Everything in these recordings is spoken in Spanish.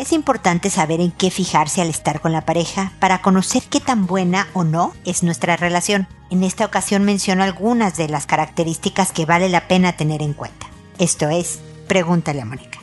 Es importante saber en qué fijarse al estar con la pareja para conocer qué tan buena o no es nuestra relación. En esta ocasión menciono algunas de las características que vale la pena tener en cuenta. Esto es, pregúntale a Mónica.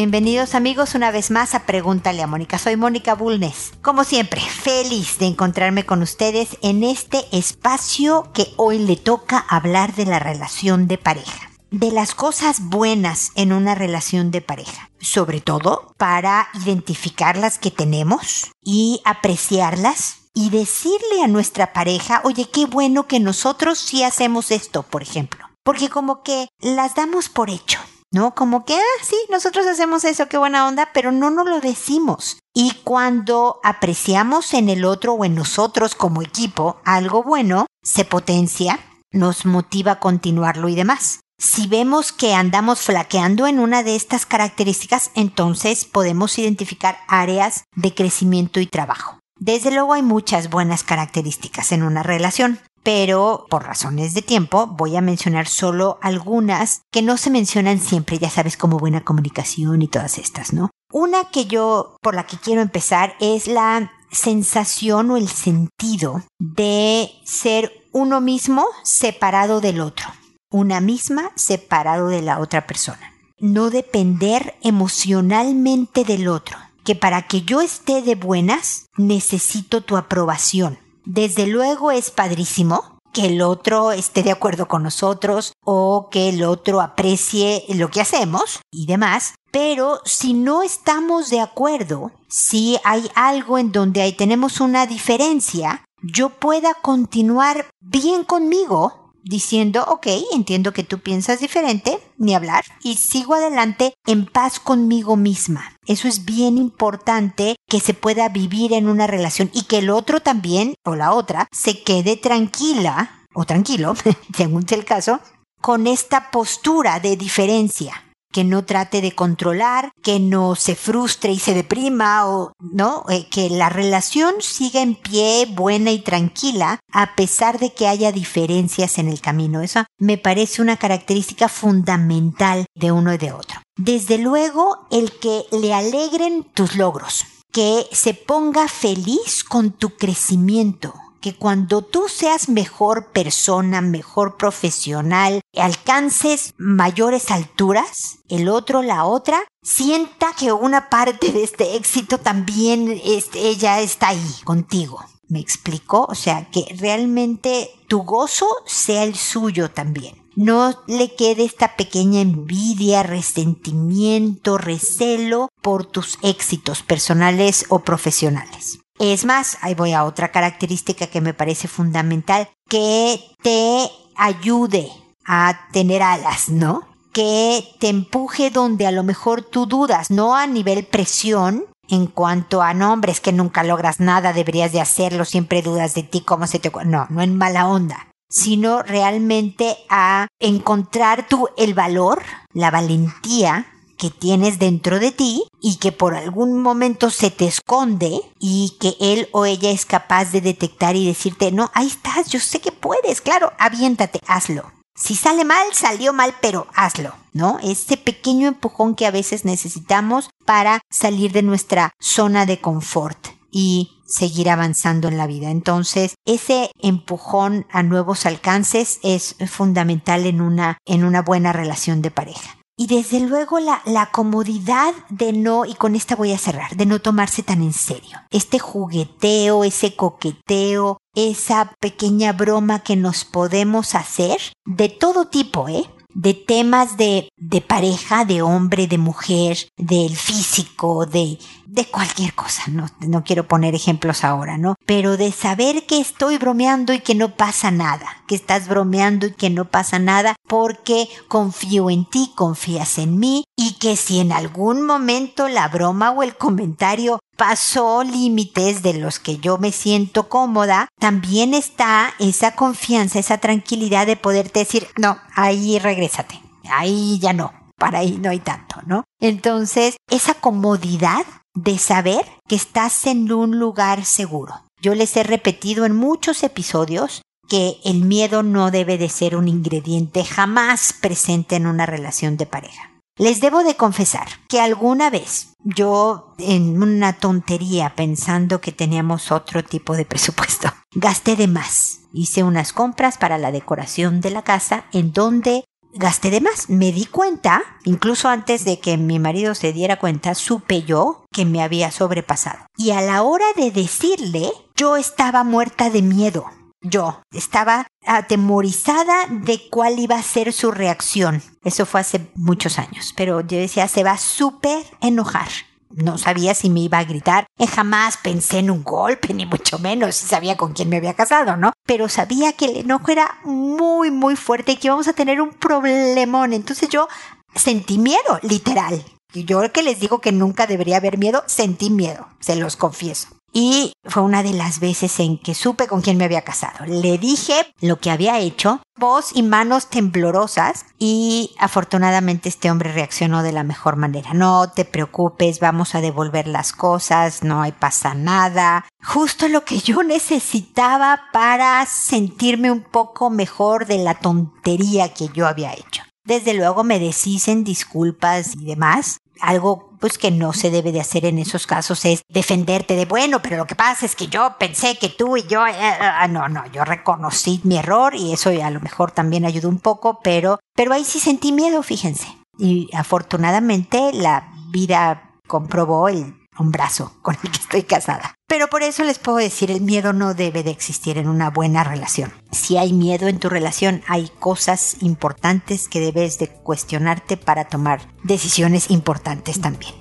Bienvenidos amigos una vez más a Pregúntale a Mónica. Soy Mónica Bulnes. Como siempre, feliz de encontrarme con ustedes en este espacio que hoy le toca hablar de la relación de pareja. De las cosas buenas en una relación de pareja. Sobre todo para identificar las que tenemos y apreciarlas y decirle a nuestra pareja, oye, qué bueno que nosotros sí hacemos esto, por ejemplo. Porque como que las damos por hecho ¿no? Como que, ah, sí, nosotros hacemos eso, qué buena onda, pero no nos lo decimos. Y cuando apreciamos en el otro o en nosotros como equipo algo bueno, se potencia, nos motiva a continuarlo y demás. Si vemos que andamos flaqueando en una de estas características, entonces podemos identificar áreas de crecimiento y trabajo. Desde luego hay muchas buenas características en una relación, pero por razones de tiempo voy a mencionar solo algunas que no se mencionan siempre, ya sabes, como buena comunicación y todas estas, ¿no? Una que yo, por la que quiero empezar, es la sensación o el sentido de ser uno mismo separado del otro, una misma separado de la otra persona. No depender emocionalmente del otro, que para que yo esté de buenas necesito tu aprobación desde luego es padrísimo que el otro esté de acuerdo con nosotros o que el otro aprecie lo que hacemos y demás. Pero si no estamos de acuerdo, si hay algo en donde ahí tenemos una diferencia, yo pueda continuar bien conmigo diciendo, ok, entiendo que tú piensas diferente, ni hablar, y sigo adelante en paz conmigo misma. Eso es bien importante que se pueda vivir en una relación y que el otro también, o la otra, se quede tranquila, o tranquilo, según sea el caso, con esta postura de diferencia que no trate de controlar, que no se frustre y se deprima o no, eh, que la relación siga en pie, buena y tranquila, a pesar de que haya diferencias en el camino. Eso me parece una característica fundamental de uno y de otro. Desde luego, el que le alegren tus logros, que se ponga feliz con tu crecimiento, que cuando tú seas mejor persona, mejor profesional, alcances mayores alturas, el otro, la otra, sienta que una parte de este éxito también ella está ahí contigo. ¿Me explico? O sea, que realmente tu gozo sea el suyo también. No le quede esta pequeña envidia, resentimiento, recelo por tus éxitos personales o profesionales. Es más, ahí voy a otra característica que me parece fundamental, que te ayude a tener alas, ¿no? Que te empuje donde a lo mejor tú dudas, no a nivel presión, en cuanto a nombres que nunca logras nada, deberías de hacerlo, siempre dudas de ti, cómo se te... No, no en mala onda, sino realmente a encontrar tú el valor, la valentía que tienes dentro de ti y que por algún momento se te esconde y que él o ella es capaz de detectar y decirte, no, ahí estás, yo sé que puedes, claro, aviéntate, hazlo. Si sale mal, salió mal, pero hazlo, ¿no? Este pequeño empujón que a veces necesitamos para salir de nuestra zona de confort y seguir avanzando en la vida. Entonces, ese empujón a nuevos alcances es fundamental en una, en una buena relación de pareja. Y desde luego la, la, comodidad de no, y con esta voy a cerrar, de no tomarse tan en serio. Este jugueteo, ese coqueteo, esa pequeña broma que nos podemos hacer, de todo tipo, ¿eh? De temas de, de pareja, de hombre, de mujer, del físico, de, de cualquier cosa. No, no quiero poner ejemplos ahora, ¿no? Pero de saber que estoy bromeando y que no pasa nada, que estás bromeando y que no pasa nada porque confío en ti, confías en mí y que si en algún momento la broma o el comentario pasó límites de los que yo me siento cómoda, también está esa confianza, esa tranquilidad de poderte decir, no, ahí regrésate, ahí ya no, para ahí no hay tanto, ¿no? Entonces, esa comodidad de saber que estás en un lugar seguro. Yo les he repetido en muchos episodios que el miedo no debe de ser un ingrediente jamás presente en una relación de pareja. Les debo de confesar que alguna vez yo en una tontería pensando que teníamos otro tipo de presupuesto, gasté de más. Hice unas compras para la decoración de la casa en donde gasté de más. Me di cuenta, incluso antes de que mi marido se diera cuenta, supe yo que me había sobrepasado. Y a la hora de decirle, yo estaba muerta de miedo. Yo estaba atemorizada de cuál iba a ser su reacción. Eso fue hace muchos años, pero yo decía, se va a súper enojar. No sabía si me iba a gritar. Eh, jamás pensé en un golpe, ni mucho menos. Sabía con quién me había casado, ¿no? Pero sabía que el enojo era muy, muy fuerte y que íbamos a tener un problemón. Entonces yo sentí miedo, literal. Yo que les digo que nunca debería haber miedo, sentí miedo, se los confieso. Y fue una de las veces en que supe con quién me había casado. Le dije lo que había hecho, voz y manos temblorosas, y afortunadamente este hombre reaccionó de la mejor manera. No te preocupes, vamos a devolver las cosas, no hay pasa nada. Justo lo que yo necesitaba para sentirme un poco mejor de la tontería que yo había hecho. Desde luego me deshicen disculpas y demás, algo pues que no se debe de hacer en esos casos es defenderte de bueno, pero lo que pasa es que yo pensé que tú y yo, eh, eh, ah, no, no, yo reconocí mi error y eso a lo mejor también ayudó un poco, pero, pero ahí sí sentí miedo, fíjense. Y afortunadamente la vida comprobó el un brazo con el que estoy casada. Pero por eso les puedo decir, el miedo no debe de existir en una buena relación. Si hay miedo en tu relación, hay cosas importantes que debes de cuestionarte para tomar decisiones importantes también.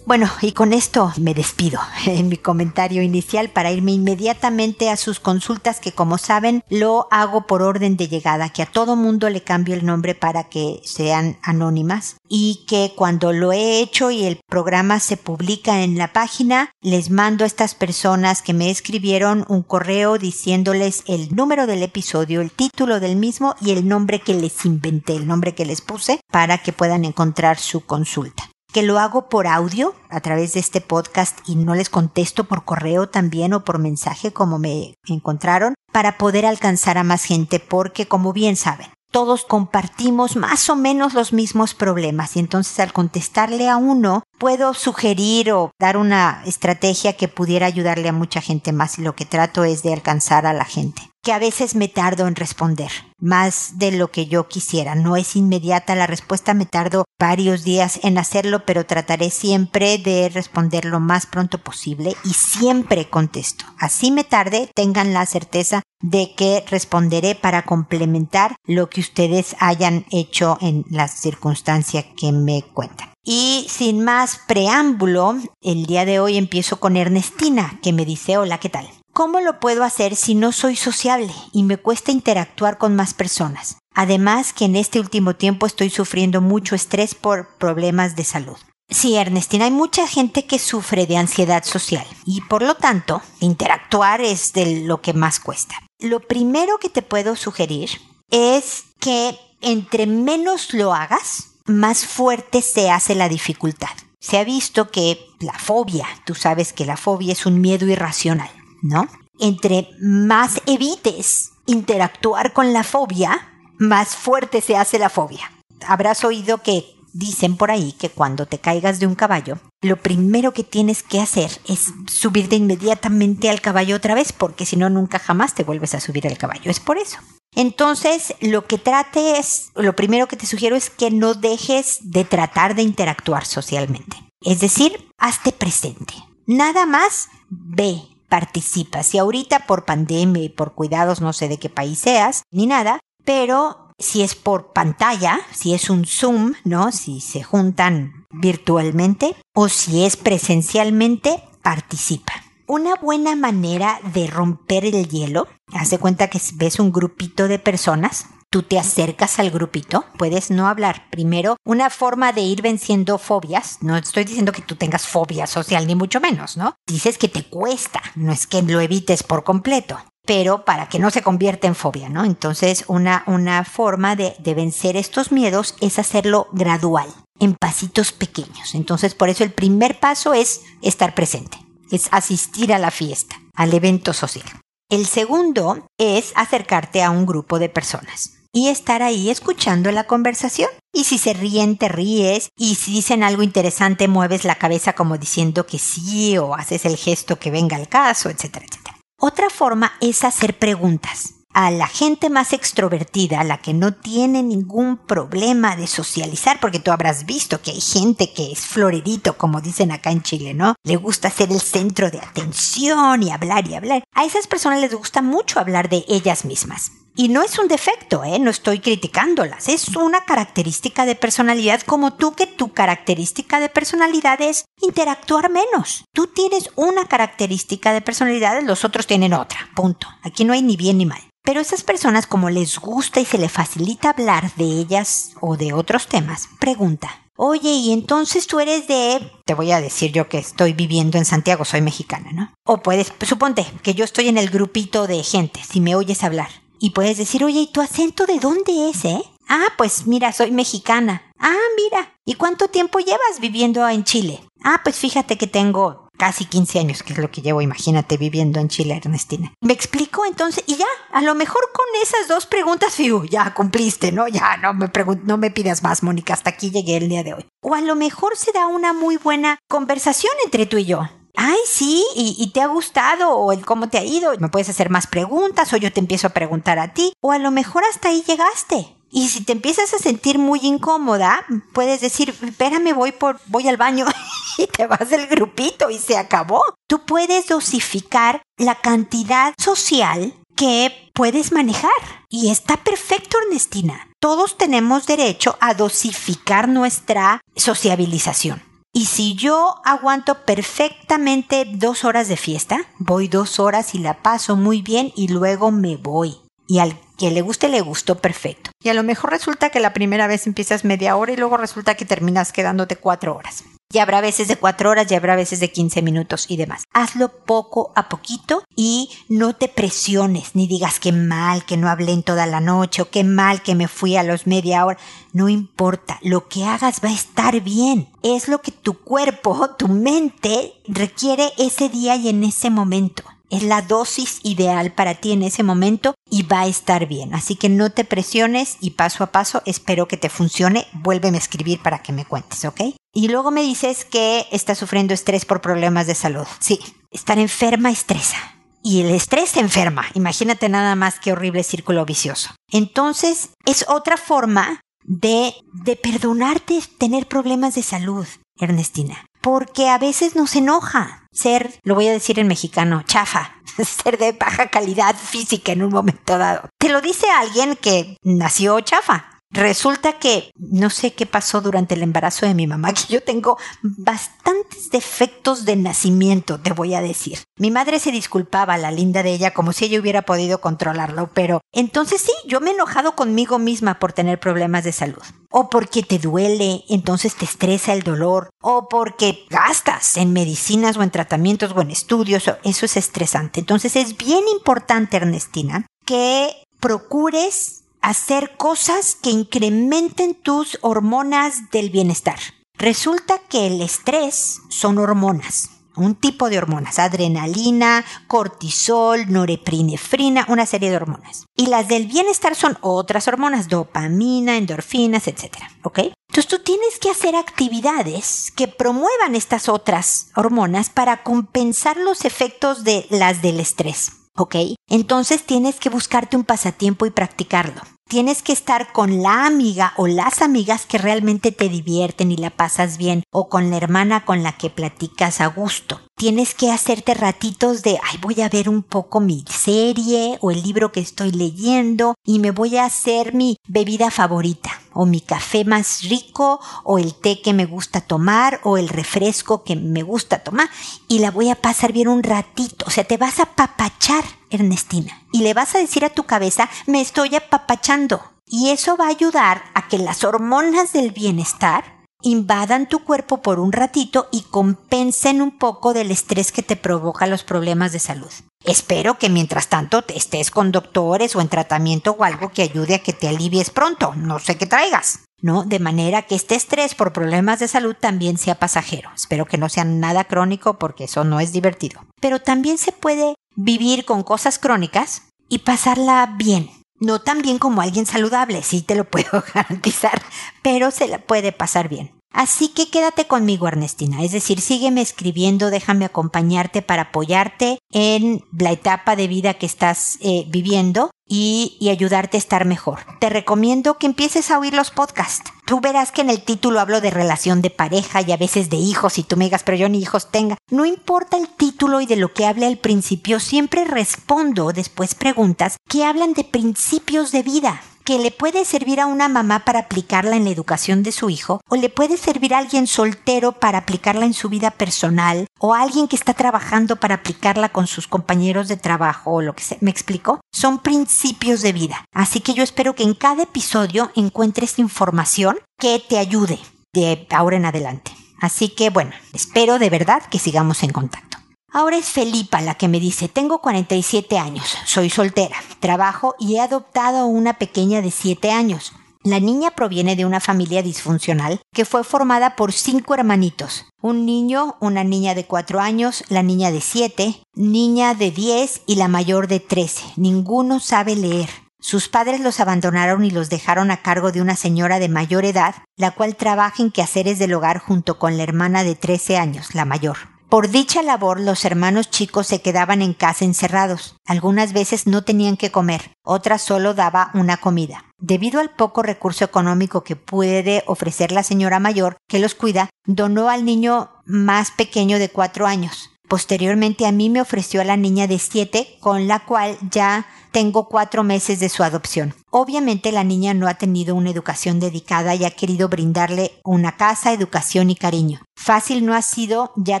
Bueno, y con esto me despido. En mi comentario inicial para irme inmediatamente a sus consultas que como saben lo hago por orden de llegada, que a todo mundo le cambio el nombre para que sean anónimas y que cuando lo he hecho y el programa se publica en la página, les mando a estas personas que me escribieron un correo diciéndoles el número del episodio, el título del mismo y el nombre que les inventé, el nombre que les puse para que puedan encontrar su consulta que lo hago por audio a través de este podcast y no les contesto por correo también o por mensaje como me encontraron para poder alcanzar a más gente porque como bien saben, todos compartimos más o menos los mismos problemas y entonces al contestarle a uno puedo sugerir o dar una estrategia que pudiera ayudarle a mucha gente más y lo que trato es de alcanzar a la gente que a veces me tardo en responder, más de lo que yo quisiera. No es inmediata la respuesta, me tardo varios días en hacerlo, pero trataré siempre de responder lo más pronto posible y siempre contesto. Así me tarde, tengan la certeza de que responderé para complementar lo que ustedes hayan hecho en las circunstancias que me cuentan. Y sin más preámbulo, el día de hoy empiezo con Ernestina, que me dice hola, ¿qué tal? ¿Cómo lo puedo hacer si no soy sociable y me cuesta interactuar con más personas? Además que en este último tiempo estoy sufriendo mucho estrés por problemas de salud. Sí, Ernestina, hay mucha gente que sufre de ansiedad social y por lo tanto interactuar es de lo que más cuesta. Lo primero que te puedo sugerir es que entre menos lo hagas, más fuerte se hace la dificultad. Se ha visto que la fobia, tú sabes que la fobia es un miedo irracional ¿no? Entre más evites interactuar con la fobia, más fuerte se hace la fobia. Habrás oído que dicen por ahí que cuando te caigas de un caballo, lo primero que tienes que hacer es subirte inmediatamente al caballo otra vez, porque si no, nunca jamás te vuelves a subir al caballo. Es por eso. Entonces, lo que trates, lo primero que te sugiero es que no dejes de tratar de interactuar socialmente. Es decir, hazte presente. Nada más ve, participa. Si ahorita por pandemia y por cuidados no sé de qué país seas, ni nada, pero si es por pantalla, si es un Zoom, ¿no? Si se juntan virtualmente o si es presencialmente, participa. Una buena manera de romper el hielo, hace cuenta que ves un grupito de personas, tú te acercas al grupito, puedes no hablar. Primero, una forma de ir venciendo fobias, no estoy diciendo que tú tengas fobia social ni mucho menos, ¿no? Dices que te cuesta, no es que lo evites por completo pero para que no se convierta en fobia, ¿no? Entonces, una, una forma de, de vencer estos miedos es hacerlo gradual, en pasitos pequeños. Entonces, por eso el primer paso es estar presente. es asistir a la fiesta, al evento social. El segundo es acercarte a un grupo de personas y estar ahí escuchando la conversación. Y si se ríen, te ríes. Y si dicen algo interesante, mueves la cabeza como diciendo que sí o haces el gesto que venga al caso, etcétera, etcétera. Otra forma es hacer preguntas. A la gente más extrovertida, a la que no tiene ningún problema de socializar, porque tú habrás visto que hay gente que es florerito, como dicen acá en Chile, ¿no? Le gusta ser el centro de atención y hablar y hablar. A esas personas les gusta mucho hablar de ellas mismas. Y no es un defecto, ¿eh? no estoy criticándolas, es una característica de personalidad como tú que tu característica de personalidad es interactuar menos. Tú tienes una característica de personalidad, los otros tienen otra, punto. Aquí no hay ni bien ni mal. Pero esas personas como les gusta y se le facilita hablar de ellas o de otros temas, pregunta. Oye, y entonces tú eres de... Te voy a decir yo que estoy viviendo en Santiago, soy mexicana, ¿no? O puedes, suponte que yo estoy en el grupito de gente, si me oyes hablar. Y puedes decir, oye, ¿y tu acento de dónde es, eh? Ah, pues mira, soy mexicana. Ah, mira. ¿Y cuánto tiempo llevas viviendo en Chile? Ah, pues fíjate que tengo casi 15 años, que es lo que llevo, imagínate, viviendo en Chile, Ernestina. ¿Me explico entonces? Y ya, a lo mejor con esas dos preguntas, fiu, ya cumpliste, ¿no? Ya no me, no me pidas más, Mónica, hasta aquí llegué el día de hoy. O a lo mejor se da una muy buena conversación entre tú y yo ay, sí, y, te ha gustado, o el cómo te ha ido, me puedes hacer más preguntas, o yo te empiezo a preguntar a ti, o a lo mejor hasta ahí llegaste. Y si te empiezas a sentir muy incómoda, puedes decir, espérame, voy por, voy al baño y te vas del grupito y se acabó. Tú puedes dosificar la cantidad social que puedes manejar. Y está perfecto, Ernestina. Todos tenemos derecho a dosificar nuestra sociabilización. Y si yo aguanto perfectamente dos horas de fiesta, voy dos horas y la paso muy bien y luego me voy. Y al que le guste, le gustó perfecto. Y a lo mejor resulta que la primera vez empiezas media hora y luego resulta que terminas quedándote cuatro horas. Y habrá veces de cuatro horas, y habrá veces de 15 minutos y demás. Hazlo poco a poquito y no te presiones, ni digas que mal que no hablé en toda la noche o qué mal que me fui a los media hora. No importa, lo que hagas va a estar bien. Es lo que tu cuerpo, tu mente requiere ese día y en ese momento es la dosis ideal para ti en ese momento y va a estar bien. Así que no te presiones y paso a paso espero que te funcione. Vuélveme a escribir para que me cuentes, ¿ok? Y luego me dices que estás sufriendo estrés por problemas de salud. Sí, estar enferma estresa. Y el estrés te enferma. Imagínate nada más qué horrible círculo vicioso. Entonces, es otra forma de, de perdonarte tener problemas de salud, Ernestina. Porque a veces nos enoja ser, lo voy a decir en mexicano, chafa, ser de baja calidad física en un momento dado. Te lo dice alguien que nació chafa. Resulta que no sé qué pasó durante el embarazo de mi mamá, que yo tengo bastantes defectos de nacimiento, te voy a decir. Mi madre se disculpaba, la linda de ella, como si ella hubiera podido controlarlo, pero entonces sí, yo me he enojado conmigo misma por tener problemas de salud. O porque te duele, entonces te estresa el dolor, o porque gastas en medicinas o en tratamientos o en estudios, eso es estresante. Entonces es bien importante, Ernestina, que procures hacer cosas que incrementen tus hormonas del bienestar. Resulta que el estrés son hormonas, un tipo de hormonas, adrenalina, cortisol, norepinefrina, una serie de hormonas. Y las del bienestar son otras hormonas, dopamina, endorfinas, etc. ¿Ok? Entonces tú tienes que hacer actividades que promuevan estas otras hormonas para compensar los efectos de las del estrés. ¿ok? Entonces tienes que buscarte un pasatiempo y practicarlo. Tienes que estar con la amiga o las amigas que realmente te divierten y la pasas bien o con la hermana con la que platicas a gusto. Tienes que hacerte ratitos de, ay, voy a ver un poco mi serie o el libro que estoy leyendo y me voy a hacer mi bebida favorita o mi café más rico o el té que me gusta tomar o el refresco que me gusta tomar y la voy a pasar bien un ratito. O sea, te vas a papachar, Ernestina, y le vas a decir a tu cabeza, me estoy apapachando. Y eso va a ayudar a que las hormonas del bienestar invadan tu cuerpo por un ratito y compensen un poco del estrés que te provoca los problemas de salud. Espero que mientras tanto estés con doctores o en tratamiento o algo que ayude a que te alivies pronto. No sé qué traigas. ¿no? De manera que este estrés por problemas de salud también sea pasajero. Espero que no sea nada crónico porque eso no es divertido. Pero también se puede vivir con cosas crónicas y pasarla bien. No tan bien como alguien saludable, sí te lo puedo garantizar, pero se la puede pasar bien. Así que quédate conmigo, Ernestina. Es decir, sígueme escribiendo, déjame acompañarte para apoyarte en la etapa de vida que estás eh, viviendo y, ayudarte a estar mejor. Te recomiendo que empieces a oír los podcasts. Tú verás que en el título hablo de relación de pareja y a veces de hijos y tú me digas, pero yo ni hijos tenga. No importa el título y de lo que hable al principio, siempre respondo después preguntas que hablan de principios de vida que le puede servir a una mamá para aplicarla en la educación de su hijo, o le puede servir a alguien soltero para aplicarla en su vida personal, o a alguien que está trabajando para aplicarla con sus compañeros de trabajo, o lo que sea. ¿Me explico? Son principios de vida. Así que yo espero que en cada episodio encuentres información que te ayude de ahora en adelante. Así que bueno, espero de verdad que sigamos en contacto. Ahora es Felipa la que me dice, tengo 47 años, soy soltera, trabajo y he adoptado una pequeña de 7 años. La niña proviene de una familia disfuncional que fue formada por cinco hermanitos. Un niño, una niña de 4 años, la niña de 7, niña de 10 y la mayor de 13. Ninguno sabe leer. Sus padres los abandonaron y los dejaron a cargo de una señora de mayor edad, la cual trabaja en quehaceres del hogar junto con la hermana de 13 años, la mayor. Por dicha labor los hermanos chicos se quedaban en casa encerrados. Algunas veces no tenían que comer, otras solo daba una comida. Debido al poco recurso económico que puede ofrecer la señora mayor que los cuida, donó al niño más pequeño de cuatro años. Posteriormente a mí me ofreció a la niña de siete, con la cual ya tengo cuatro meses de su adopción. Obviamente la niña no ha tenido una educación dedicada y ha querido brindarle una casa, educación y cariño. Fácil no ha sido ya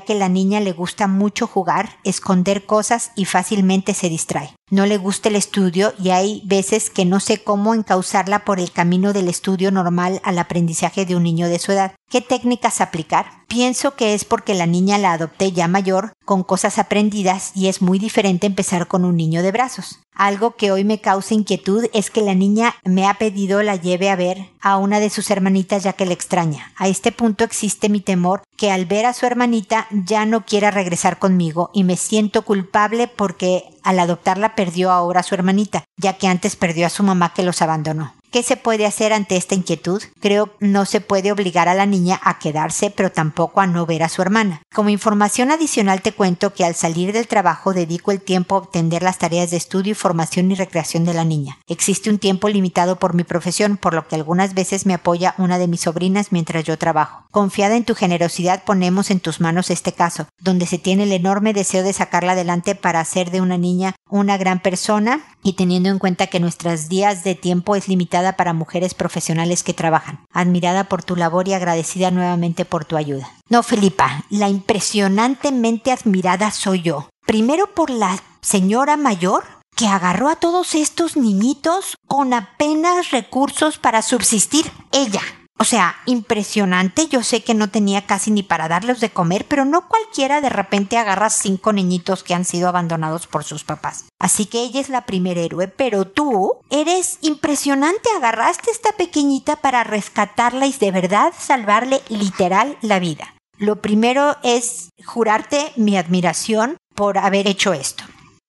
que la niña le gusta mucho jugar, esconder cosas y fácilmente se distrae. No le gusta el estudio y hay veces que no sé cómo encauzarla por el camino del estudio normal al aprendizaje de un niño de su edad. ¿Qué técnicas aplicar? Pienso que es porque la niña la adopté ya mayor, con cosas aprendidas y es muy diferente empezar con un niño de brazos. Algo que hoy me causa inquietud es que la niña me ha pedido la lleve a ver a una de sus hermanitas ya que la extraña. A este punto existe mi temor que al ver a su hermanita ya no quiera regresar conmigo y me siento culpable porque al adoptarla perdió ahora a su hermanita, ya que antes perdió a su mamá que los abandonó. ¿Qué se puede hacer ante esta inquietud? Creo no se puede obligar a la niña a quedarse, pero tampoco a no ver a su hermana. Como información adicional te cuento que al salir del trabajo dedico el tiempo a obtener las tareas de estudio, formación y recreación de la niña. Existe un tiempo limitado por mi profesión, por lo que algunas veces me apoya una de mis sobrinas mientras yo trabajo. Confiada en tu generosidad ponemos en tus manos este caso, donde se tiene el enorme deseo de sacarla adelante para hacer de una niña una gran persona y teniendo en cuenta que nuestros días de tiempo es limitada para mujeres profesionales que trabajan. Admirada por tu labor y agradecida nuevamente por tu ayuda. No, Felipa, la impresionantemente admirada soy yo. Primero por la señora mayor que agarró a todos estos niñitos con apenas recursos para subsistir ella. O sea, impresionante. Yo sé que no tenía casi ni para darles de comer, pero no cualquiera de repente agarra cinco niñitos que han sido abandonados por sus papás. Así que ella es la primer héroe, pero tú eres impresionante. Agarraste esta pequeñita para rescatarla y de verdad salvarle literal la vida. Lo primero es jurarte mi admiración por haber hecho esto.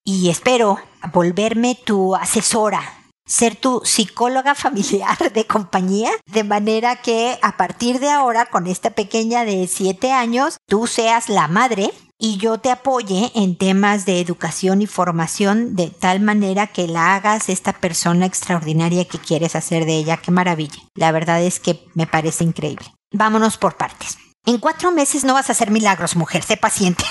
Y espero volverme tu asesora ser tu psicóloga familiar de compañía, de manera que a partir de ahora, con esta pequeña de 7 años, tú seas la madre y yo te apoye en temas de educación y formación de tal manera que la hagas esta persona extraordinaria que quieres hacer de ella. Qué maravilla. La verdad es que me parece increíble. Vámonos por partes. En cuatro meses no vas a hacer milagros, mujer, sé paciente.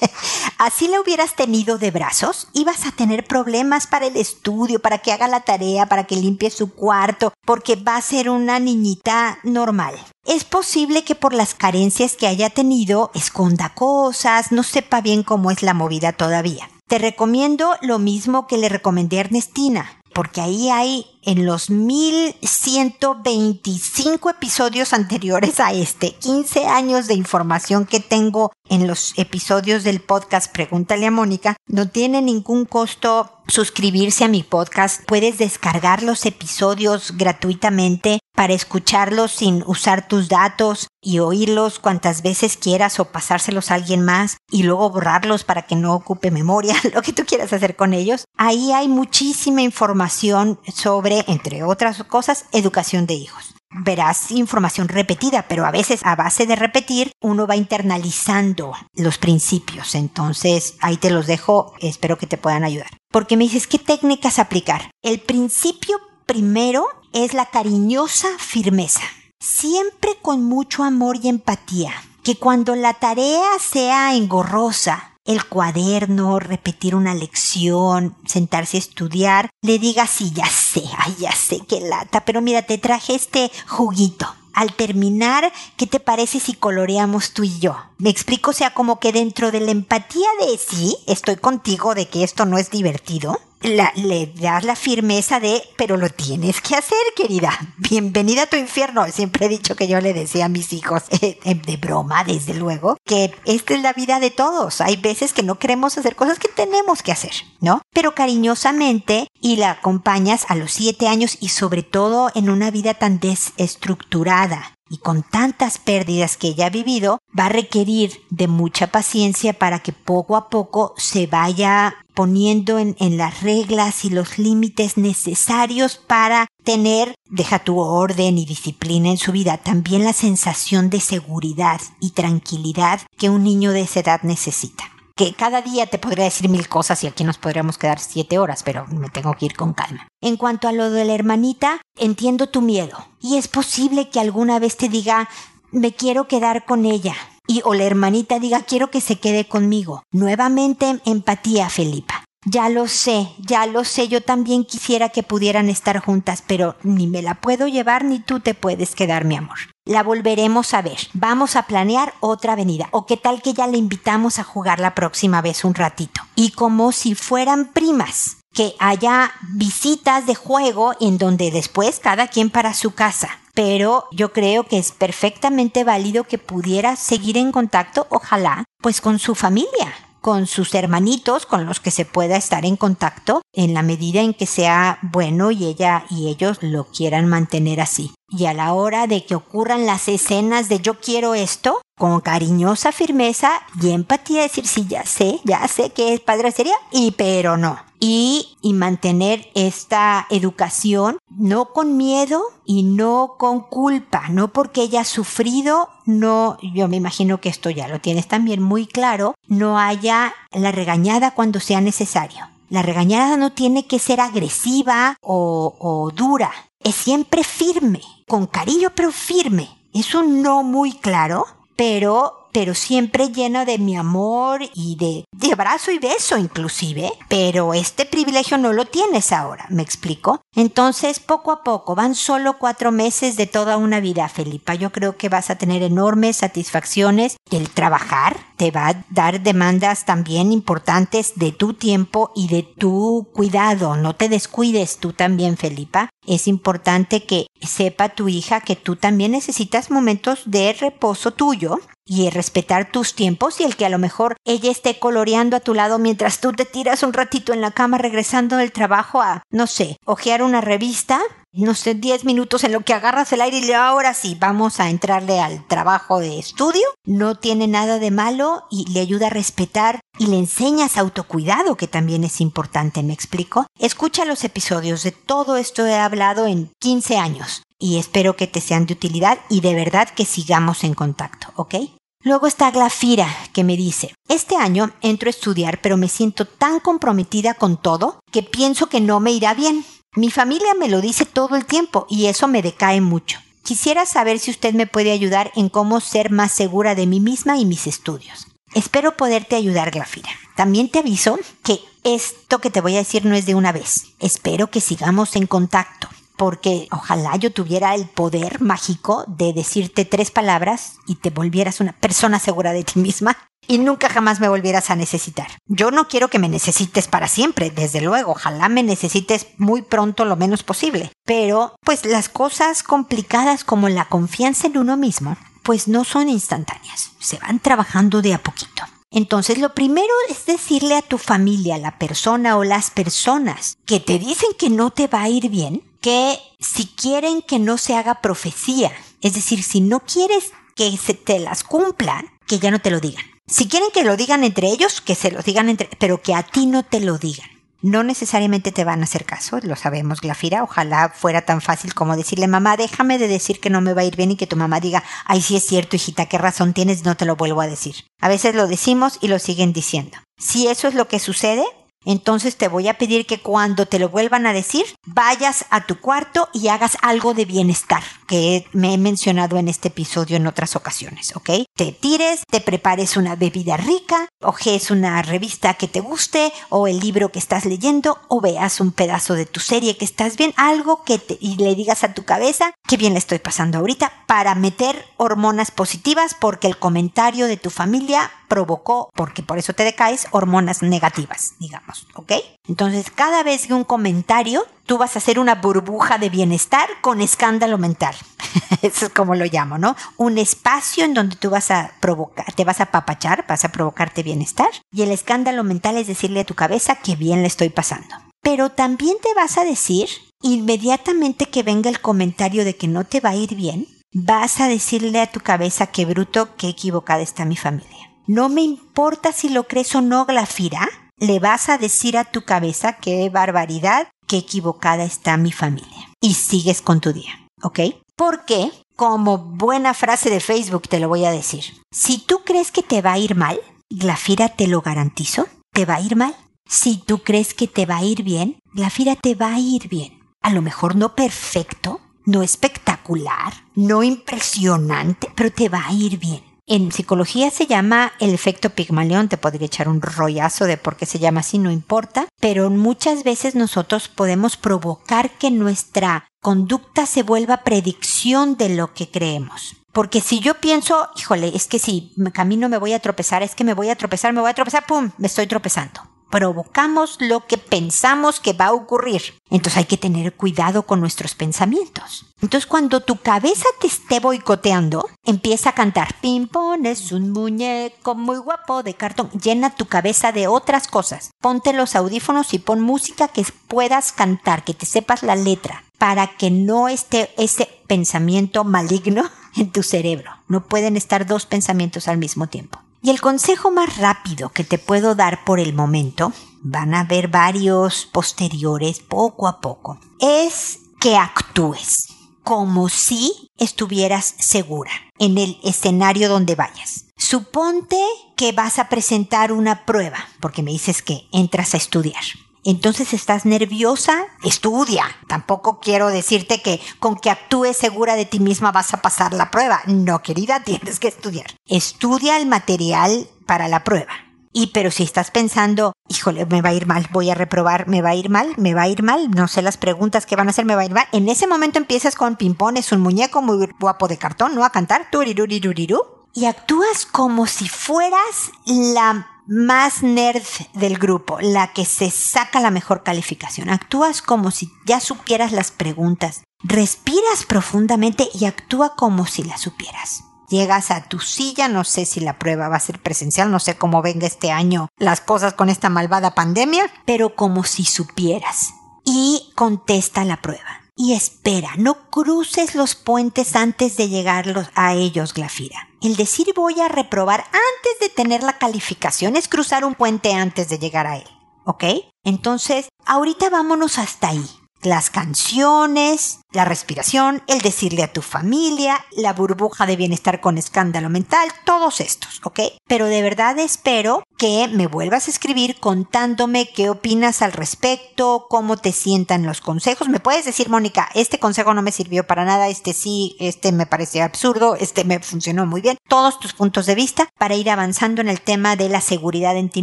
Así la hubieras tenido de brazos, ibas a tener problemas para el estudio, para que haga la tarea, para que limpie su cuarto, porque va a ser una niñita normal. Es posible que por las carencias que haya tenido esconda cosas, no sepa bien cómo es la movida todavía. Te recomiendo lo mismo que le recomendé a Ernestina, porque ahí hay en los 1125 episodios anteriores a este, 15 años de información que tengo en los episodios del podcast Pregúntale a Mónica, no tiene ningún costo suscribirse a mi podcast. Puedes descargar los episodios gratuitamente para escucharlos sin usar tus datos y oírlos cuantas veces quieras o pasárselos a alguien más y luego borrarlos para que no ocupe memoria, lo que tú quieras hacer con ellos. Ahí hay muchísima información sobre, entre otras cosas, educación de hijos verás información repetida, pero a veces a base de repetir uno va internalizando los principios. Entonces ahí te los dejo, espero que te puedan ayudar. Porque me dices, ¿qué técnicas aplicar? El principio primero es la cariñosa firmeza, siempre con mucho amor y empatía. Que cuando la tarea sea engorrosa, el cuaderno, repetir una lección, sentarse a estudiar, le diga sí, ya sé, ay, ya sé qué lata, pero mira, te traje este juguito. Al terminar, ¿qué te parece si coloreamos tú y yo? Me explico, o sea, como que dentro de la empatía de sí, estoy contigo de que esto no es divertido, la, le das la firmeza de, pero lo tienes que hacer, querida. Bienvenida a tu infierno. Siempre he dicho que yo le decía a mis hijos, eh, de broma, desde luego, que esta es la vida de todos. Hay veces que no queremos hacer cosas que tenemos que hacer, ¿no? Pero cariñosamente y la acompañas a los siete años y sobre todo en una vida tan desestructurada y con tantas pérdidas que ella ha vivido, va a requerir de mucha paciencia para que poco a poco se vaya poniendo en, las reglas y los límites necesarios para tener, deja tu orden y disciplina en su vida, también la sensación de seguridad y tranquilidad que un niño de esa edad necesita que cada día te podría decir mil cosas y aquí nos podríamos quedar siete horas, pero me tengo que ir con calma. En cuanto a lo de la hermanita, entiendo tu miedo y es posible que alguna vez te diga me quiero quedar con ella y o la hermanita diga quiero que se quede conmigo. Nuevamente empatía, Felipa. Ya lo sé, ya lo sé, yo también quisiera que pudieran estar juntas, pero ni me la puedo llevar ni tú te puedes quedar, mi amor. La volveremos a ver. Vamos a planear otra venida. O qué tal que ya le invitamos a jugar la próxima vez un ratito. Y como si fueran primas. Que haya visitas de juego en donde después cada quien para su casa pero yo creo que es perfectamente válido que pudiera seguir en contacto, ojalá, pues con su familia, con sus hermanitos con los que se pueda estar en contacto en la medida en que sea bueno y ella y ellos lo quieran mantener así. Y a la hora de que ocurran las escenas de yo quiero esto, con cariñosa firmeza y empatía decir sí, ya sé, ya sé que es padre sería y pero no y, y mantener esta educación no con miedo y no con culpa, no porque ella ha sufrido, no, yo me imagino que esto ya lo tienes también muy claro, no haya la regañada cuando sea necesario. La regañada no tiene que ser agresiva o, o dura, es siempre firme, con cariño pero firme. Es un no muy claro, pero pero siempre lleno de mi amor y de, de abrazo y beso inclusive. Pero este privilegio no lo tienes ahora, ¿me explico? Entonces, poco a poco, van solo cuatro meses de toda una vida, Felipa. Yo creo que vas a tener enormes satisfacciones. El trabajar te va a dar demandas también importantes de tu tiempo y de tu cuidado. No te descuides tú también, Felipa. Es importante que sepa tu hija que tú también necesitas momentos de reposo tuyo y respetar tus tiempos y el que a lo mejor ella esté coloreando a tu lado mientras tú te tiras un ratito en la cama regresando del trabajo a, no sé, ojear una revista, no sé, 10 minutos en lo que agarras el aire y ahora sí, vamos a entrarle al trabajo de estudio. No tiene nada de malo y le ayuda a respetar y le enseñas autocuidado, que también es importante, ¿me explico? Escucha los episodios de todo esto he hablado en 15 años y espero que te sean de utilidad y de verdad que sigamos en contacto, ¿ok? Luego está Glafira, que me dice, este año entro a estudiar, pero me siento tan comprometida con todo que pienso que no me irá bien. Mi familia me lo dice todo el tiempo y eso me decae mucho. Quisiera saber si usted me puede ayudar en cómo ser más segura de mí misma y mis estudios. Espero poderte ayudar, Glafira. También te aviso que esto que te voy a decir no es de una vez. Espero que sigamos en contacto porque ojalá yo tuviera el poder mágico de decirte tres palabras y te volvieras una persona segura de ti misma y nunca jamás me volvieras a necesitar. Yo no quiero que me necesites para siempre, desde luego, ojalá me necesites muy pronto lo menos posible. Pero, pues las cosas complicadas como la confianza en uno mismo, pues no son instantáneas, se van trabajando de a poquito. Entonces, lo primero es decirle a tu familia, la persona o las personas que te dicen que no te va a ir bien, que si quieren que no se haga profecía, es decir, si no quieres que se te las cumplan, que ya no te lo digan. Si quieren que lo digan entre ellos, que se lo digan entre, pero que a ti no te lo digan. No necesariamente te van a hacer caso, lo sabemos, Glafira. Ojalá fuera tan fácil como decirle, mamá, déjame de decir que no me va a ir bien y que tu mamá diga, ay, sí es cierto, hijita, qué razón tienes, no te lo vuelvo a decir. A veces lo decimos y lo siguen diciendo. Si eso es lo que sucede, entonces te voy a pedir que cuando te lo vuelvan a decir, vayas a tu cuarto y hagas algo de bienestar, que me he mencionado en este episodio en otras ocasiones, ¿ok? Te tires, te prepares una bebida rica, ojes una revista que te guste, o el libro que estás leyendo, o veas un pedazo de tu serie que estás bien, algo que te, y le digas a tu cabeza, qué bien le estoy pasando ahorita, para meter hormonas positivas, porque el comentario de tu familia provocó, porque por eso te decaes, hormonas negativas, digamos, ¿ok? Entonces, cada vez que un comentario, tú vas a hacer una burbuja de bienestar con escándalo mental. eso es como lo llamo, ¿no? Un espacio en donde tú vas a provocar, te vas a papachar, vas a provocarte bienestar, y el escándalo mental es decirle a tu cabeza que bien le estoy pasando. Pero también te vas a decir, inmediatamente que venga el comentario de que no te va a ir bien, vas a decirle a tu cabeza que bruto, que equivocada está mi familia. No me importa si lo crees o no, Glafira. Le vas a decir a tu cabeza qué barbaridad, qué equivocada está mi familia. Y sigues con tu día, ¿ok? Porque, como buena frase de Facebook te lo voy a decir, si tú crees que te va a ir mal, Glafira te lo garantizo, te va a ir mal. Si tú crees que te va a ir bien, Glafira te va a ir bien. A lo mejor no perfecto, no espectacular, no impresionante, pero te va a ir bien. En psicología se llama el efecto Pigmalión, te podría echar un rollazo de por qué se llama así, no importa, pero muchas veces nosotros podemos provocar que nuestra conducta se vuelva predicción de lo que creemos. Porque si yo pienso, híjole, es que si camino me voy a tropezar, es que me voy a tropezar, me voy a tropezar, ¡pum! Me estoy tropezando provocamos lo que pensamos que va a ocurrir. Entonces hay que tener cuidado con nuestros pensamientos. Entonces cuando tu cabeza te esté boicoteando, empieza a cantar, Pimpón es un muñeco muy guapo de cartón. Llena tu cabeza de otras cosas. Ponte los audífonos y pon música que puedas cantar, que te sepas la letra, para que no esté ese pensamiento maligno en tu cerebro. No pueden estar dos pensamientos al mismo tiempo. Y el consejo más rápido que te puedo dar por el momento, van a haber varios posteriores poco a poco, es que actúes como si estuvieras segura en el escenario donde vayas. Suponte que vas a presentar una prueba, porque me dices que entras a estudiar entonces estás nerviosa, estudia. Tampoco quiero decirte que con que actúes segura de ti misma vas a pasar la prueba. No, querida, tienes que estudiar. Estudia el material para la prueba. Y pero si estás pensando, híjole, me va a ir mal, voy a reprobar, me va a ir mal, me va a ir mal, no sé las preguntas que van a hacer, me va a ir mal. En ese momento empiezas con pimpón, es un muñeco muy guapo de cartón, ¿no? A cantar, turirurirurirú. Y actúas como si fueras la más nerd del grupo, la que se saca la mejor calificación. Actúas como si ya supieras las preguntas. Respiras profundamente y actúa como si las supieras. Llegas a tu silla, no sé si la prueba va a ser presencial, no sé cómo venga este año las cosas con esta malvada pandemia, pero como si supieras. Y contesta la prueba y espera, no cruces los puentes antes de llegar a ellos, Glafira. El decir voy a reprobar antes de tener la calificación es cruzar un puente antes de llegar a él. ¿Ok? Entonces, ahorita vámonos hasta ahí las canciones, la respiración, el decirle a tu familia, la burbuja de bienestar con escándalo mental, todos estos, ¿ok? Pero de verdad espero que me vuelvas a escribir contándome qué opinas al respecto, cómo te sientan los consejos. Me puedes decir, Mónica, este consejo no me sirvió para nada, este sí, este me pareció absurdo, este me funcionó muy bien. Todos tus puntos de vista para ir avanzando en el tema de la seguridad en ti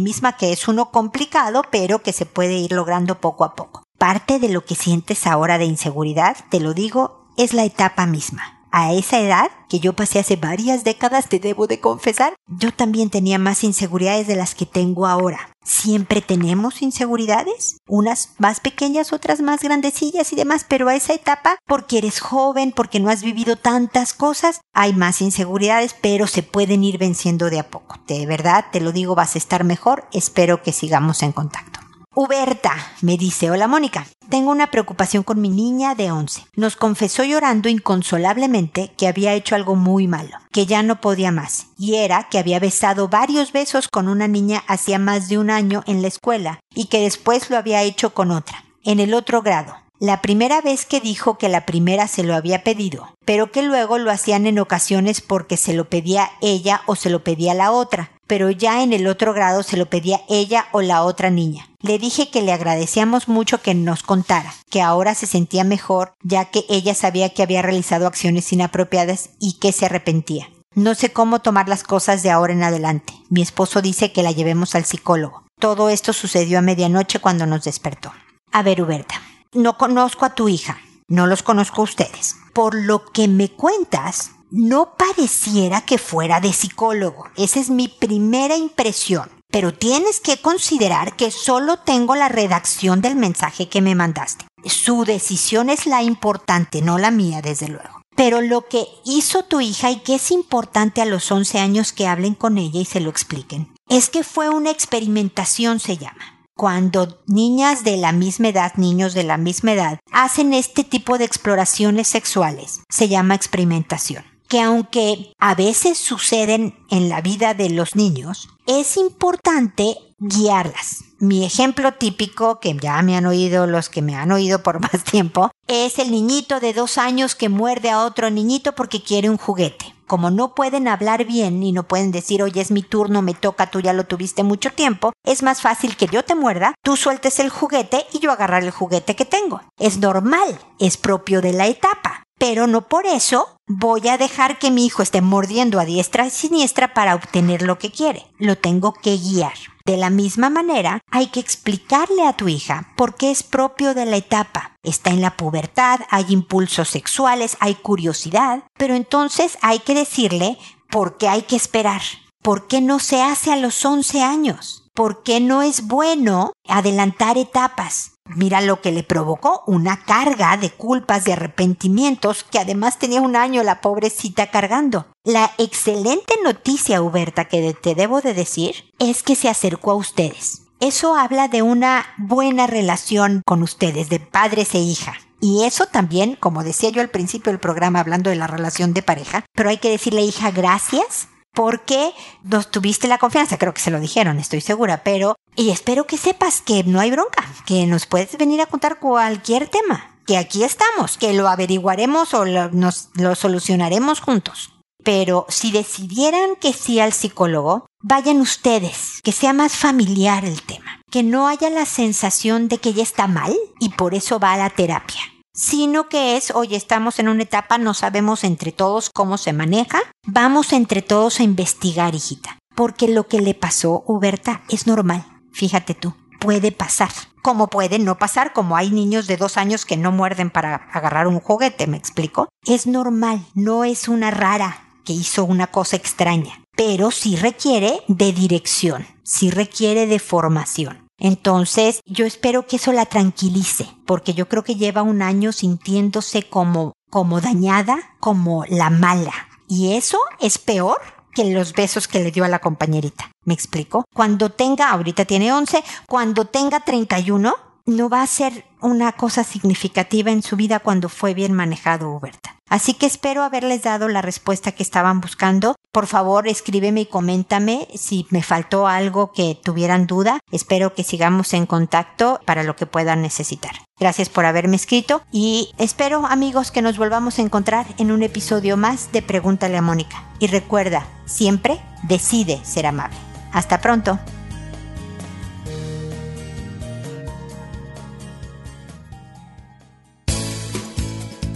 misma, que es uno complicado, pero que se puede ir logrando poco a poco. Parte de lo que sientes ahora de inseguridad, te lo digo, es la etapa misma. A esa edad, que yo pasé hace varias décadas, te debo de confesar, yo también tenía más inseguridades de las que tengo ahora. Siempre tenemos inseguridades, unas más pequeñas, otras más grandecillas y demás, pero a esa etapa, porque eres joven, porque no has vivido tantas cosas, hay más inseguridades, pero se pueden ir venciendo de a poco. De verdad, te lo digo, vas a estar mejor, espero que sigamos en contacto. Huberta me dice, hola Mónica, tengo una preocupación con mi niña de 11. Nos confesó llorando inconsolablemente que había hecho algo muy malo, que ya no podía más, y era que había besado varios besos con una niña hacía más de un año en la escuela, y que después lo había hecho con otra, en el otro grado. La primera vez que dijo que la primera se lo había pedido, pero que luego lo hacían en ocasiones porque se lo pedía ella o se lo pedía la otra, pero ya en el otro grado se lo pedía ella o la otra niña. Le dije que le agradecíamos mucho que nos contara, que ahora se sentía mejor ya que ella sabía que había realizado acciones inapropiadas y que se arrepentía. No sé cómo tomar las cosas de ahora en adelante. Mi esposo dice que la llevemos al psicólogo. Todo esto sucedió a medianoche cuando nos despertó. A ver, Huberta, no conozco a tu hija, no los conozco a ustedes. Por lo que me cuentas, no pareciera que fuera de psicólogo. Esa es mi primera impresión. Pero tienes que considerar que solo tengo la redacción del mensaje que me mandaste. Su decisión es la importante, no la mía, desde luego. Pero lo que hizo tu hija y que es importante a los 11 años que hablen con ella y se lo expliquen, es que fue una experimentación, se llama cuando niñas de la misma edad, niños de la misma edad, hacen este tipo de exploraciones sexuales. Se llama experimentación que aunque a veces suceden en la vida de los niños, es importante guiarlas. Mi ejemplo típico, que ya me han oído los que me han oído por más tiempo, es el niñito de dos años que muerde a otro niñito porque quiere un juguete. Como no pueden hablar bien y no pueden decir, oye, es mi turno, me toca, tú ya lo tuviste mucho tiempo, es más fácil que yo te muerda, tú sueltes el juguete y yo agarrar el juguete que tengo. Es normal, es propio de la etapa pero no por eso voy a dejar que mi hijo esté mordiendo a diestra y siniestra para obtener lo que quiere. Lo tengo que guiar. De la misma manera, hay que explicarle a tu hija por qué es propio de la etapa. Está en la pubertad, hay impulsos sexuales, hay curiosidad, pero entonces hay que decirle por qué hay que esperar, por qué no se hace a los 11 años, por qué no es bueno adelantar etapas, Mira lo que le provocó, una carga de culpas, de arrepentimientos, que además tenía un año la pobrecita cargando. La excelente noticia, Huberta, que te debo de decir, es que se acercó a ustedes. Eso habla de una buena relación con ustedes, de padres e hija. Y eso también, como decía yo al principio del programa hablando de la relación de pareja, pero hay que decirle, hija, gracias porque nos tuviste la confianza, creo que se lo dijeron, estoy segura, pero y espero que sepas que no hay bronca, que nos puedes venir a contar cualquier tema, que aquí estamos, que lo averiguaremos o nos lo solucionaremos juntos. Pero si decidieran que sí al psicólogo, vayan ustedes, que sea más familiar el tema, que no haya la sensación de que ya está mal y por eso va a la terapia sino que es, oye, estamos en una etapa, no sabemos entre todos cómo se maneja, vamos entre todos a investigar, hijita, porque lo que le pasó, Huberta, es normal, fíjate tú, puede pasar. Como puede no pasar, como hay niños de dos años que no muerden para agarrar un juguete, ¿me explico? Es normal, no es una rara que hizo una cosa extraña, pero sí requiere de dirección, sí requiere de formación. Entonces, yo espero que eso la tranquilice, porque yo creo que lleva un año sintiéndose como, como dañada, como la mala. Y eso es peor que los besos que le dio a la compañerita. ¿Me explico? Cuando tenga, ahorita tiene 11, cuando tenga 31, no va a ser una cosa significativa en su vida cuando fue bien manejado Huberta. Así que espero haberles dado la respuesta que estaban buscando. Por favor, escríbeme y coméntame si me faltó algo que tuvieran duda. Espero que sigamos en contacto para lo que puedan necesitar. Gracias por haberme escrito y espero amigos que nos volvamos a encontrar en un episodio más de Pregúntale a Mónica. Y recuerda, siempre decide ser amable. Hasta pronto.